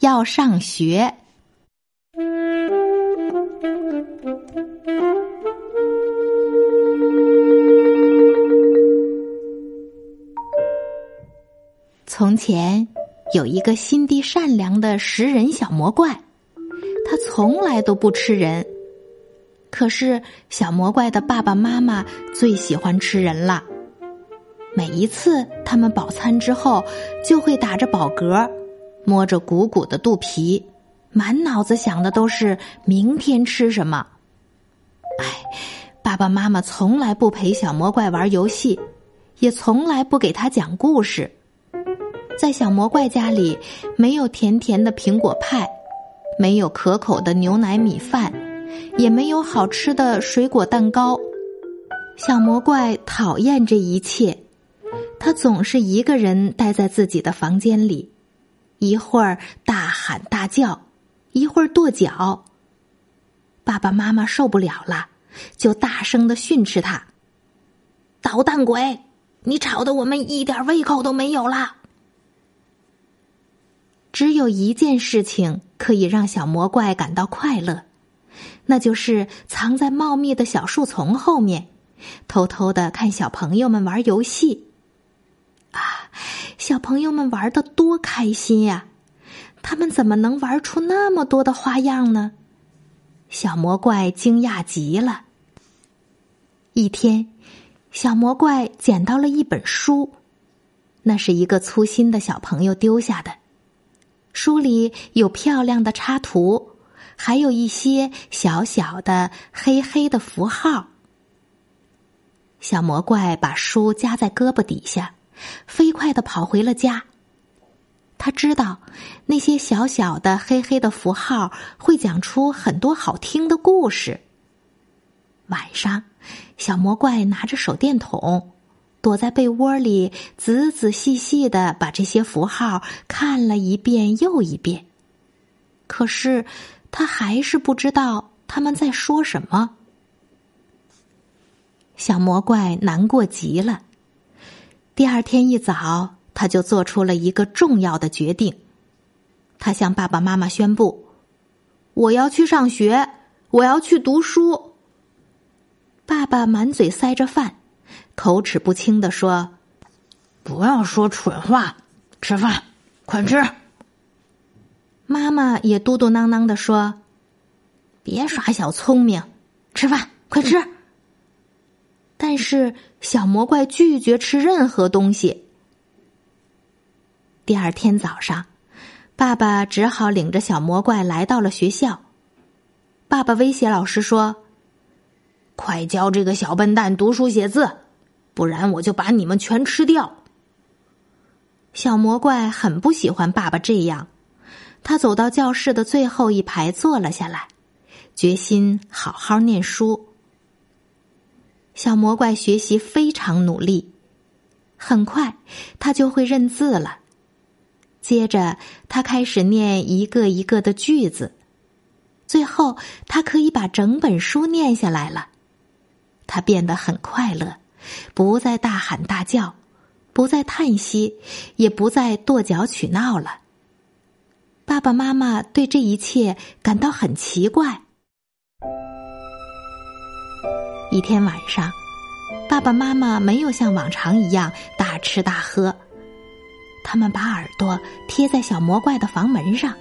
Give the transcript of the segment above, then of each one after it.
要上学。从前有一个心地善良的食人小魔怪，他从来都不吃人。可是小魔怪的爸爸妈妈最喜欢吃人了。每一次他们饱餐之后，就会打着饱嗝，摸着鼓鼓的肚皮，满脑子想的都是明天吃什么。哎，爸爸妈妈从来不陪小魔怪玩游戏，也从来不给他讲故事。在小魔怪家里，没有甜甜的苹果派，没有可口的牛奶米饭，也没有好吃的水果蛋糕。小魔怪讨厌这一切，他总是一个人待在自己的房间里，一会儿大喊大叫，一会儿跺脚。爸爸妈妈受不了了，就大声的训斥他：“捣蛋鬼，你吵得我们一点胃口都没有了。”只有一件事情可以让小魔怪感到快乐，那就是藏在茂密的小树丛后面，偷偷的看小朋友们玩游戏。啊，小朋友们玩的多开心呀！他们怎么能玩出那么多的花样呢？小魔怪惊讶极了。一天，小魔怪捡到了一本书，那是一个粗心的小朋友丢下的。书里有漂亮的插图，还有一些小小的黑黑的符号。小魔怪把书夹在胳膊底下，飞快的跑回了家。他知道那些小小的黑黑的符号会讲出很多好听的故事。晚上，小魔怪拿着手电筒。躲在被窝里，仔仔细细的把这些符号看了一遍又一遍。可是，他还是不知道他们在说什么。小魔怪难过极了。第二天一早，他就做出了一个重要的决定。他向爸爸妈妈宣布：“我要去上学，我要去读书。”爸爸满嘴塞着饭。口齿不清的说：“不要说蠢话，吃饭，快吃。”妈妈也嘟嘟囔囔的说：“别耍小聪明，吃饭，快吃。”但是小魔怪拒绝吃任何东西。第二天早上，爸爸只好领着小魔怪来到了学校。爸爸威胁老师说：“快教这个小笨蛋读书写字。”不然我就把你们全吃掉。小魔怪很不喜欢爸爸这样，他走到教室的最后一排坐了下来，决心好好念书。小魔怪学习非常努力，很快他就会认字了。接着他开始念一个一个的句子，最后他可以把整本书念下来了。他变得很快乐。不再大喊大叫，不再叹息，也不再跺脚取闹了。爸爸妈妈对这一切感到很奇怪。一天晚上，爸爸妈妈没有像往常一样大吃大喝，他们把耳朵贴在小魔怪的房门上，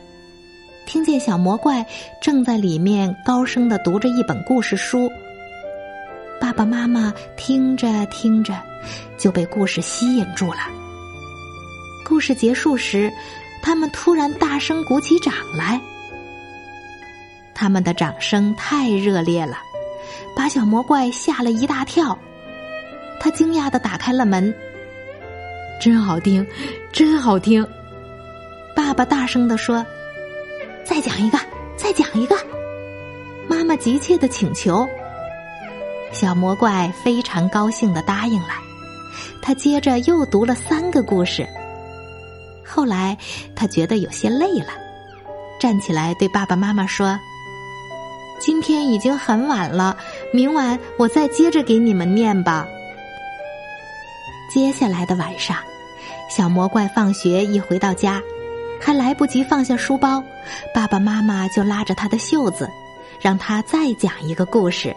听见小魔怪正在里面高声的读着一本故事书。爸爸妈妈听着听着，就被故事吸引住了。故事结束时，他们突然大声鼓起掌来。他们的掌声太热烈了，把小魔怪吓了一大跳。他惊讶的打开了门，真好听，真好听！爸爸大声的说：“再讲一个，再讲一个。妈妈急切的请求。小魔怪非常高兴的答应了。他接着又读了三个故事。后来他觉得有些累了，站起来对爸爸妈妈说：“今天已经很晚了，明晚我再接着给你们念吧。”接下来的晚上，小魔怪放学一回到家，还来不及放下书包，爸爸妈妈就拉着他的袖子，让他再讲一个故事。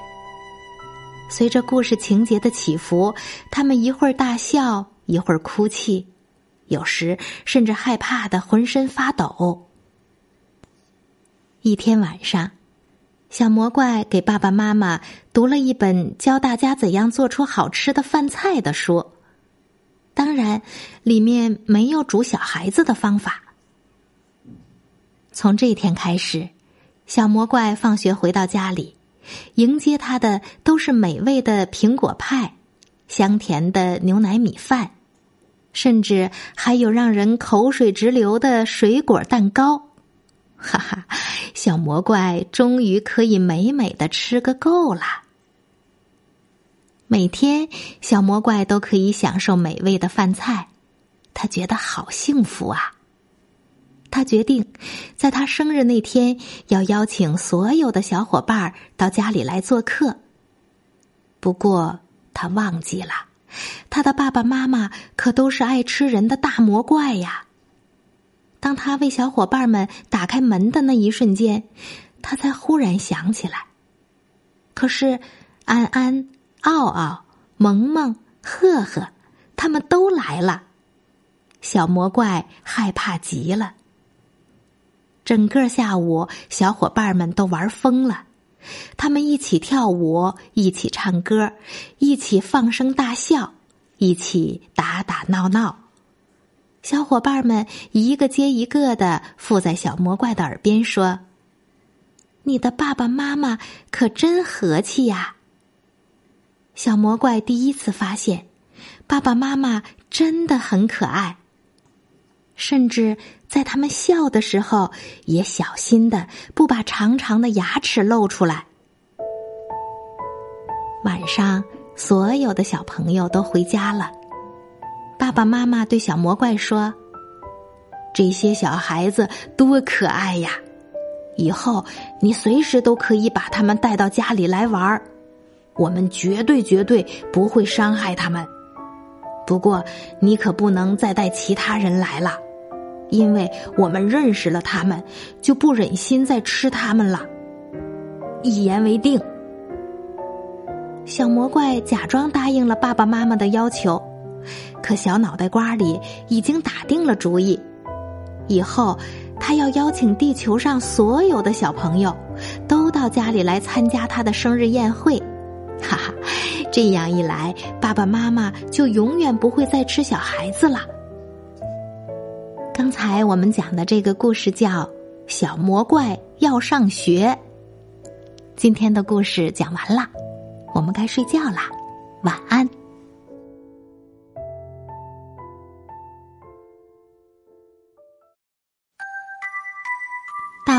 随着故事情节的起伏，他们一会儿大笑，一会儿哭泣，有时甚至害怕的浑身发抖。一天晚上，小魔怪给爸爸妈妈读了一本教大家怎样做出好吃的饭菜的书。当然，里面没有煮小孩子的方法。从这天开始，小魔怪放学回到家里，迎接他的都是美味的苹果派、香甜的牛奶米饭，甚至还有让人口水直流的水果蛋糕。哈哈，小魔怪终于可以美美的吃个够了。每天，小魔怪都可以享受美味的饭菜，他觉得好幸福啊！他决定，在他生日那天要邀请所有的小伙伴到家里来做客。不过，他忘记了，他的爸爸妈妈可都是爱吃人的大魔怪呀。当他为小伙伴们打开门的那一瞬间，他才忽然想起来，可是安安。奥奥、萌萌、赫赫，他们都来了。小魔怪害怕极了。整个下午，小伙伴们都玩疯了，他们一起跳舞，一起唱歌，一起放声大笑，一起打打闹闹。小伙伴们一个接一个的附在小魔怪的耳边说：“你的爸爸妈妈可真和气呀！”小魔怪第一次发现，爸爸妈妈真的很可爱。甚至在他们笑的时候，也小心的不把长长的牙齿露出来。晚上，所有的小朋友都回家了。爸爸妈妈对小魔怪说：“这些小孩子多可爱呀！以后你随时都可以把他们带到家里来玩儿。”我们绝对绝对不会伤害他们。不过，你可不能再带其他人来了，因为我们认识了他们，就不忍心再吃他们了。一言为定。小魔怪假装答应了爸爸妈妈的要求，可小脑袋瓜里已经打定了主意：以后他要邀请地球上所有的小朋友，都到家里来参加他的生日宴会。哈哈，这样一来，爸爸妈妈就永远不会再吃小孩子了。刚才我们讲的这个故事叫《小魔怪要上学》。今天的故事讲完了，我们该睡觉啦，晚安。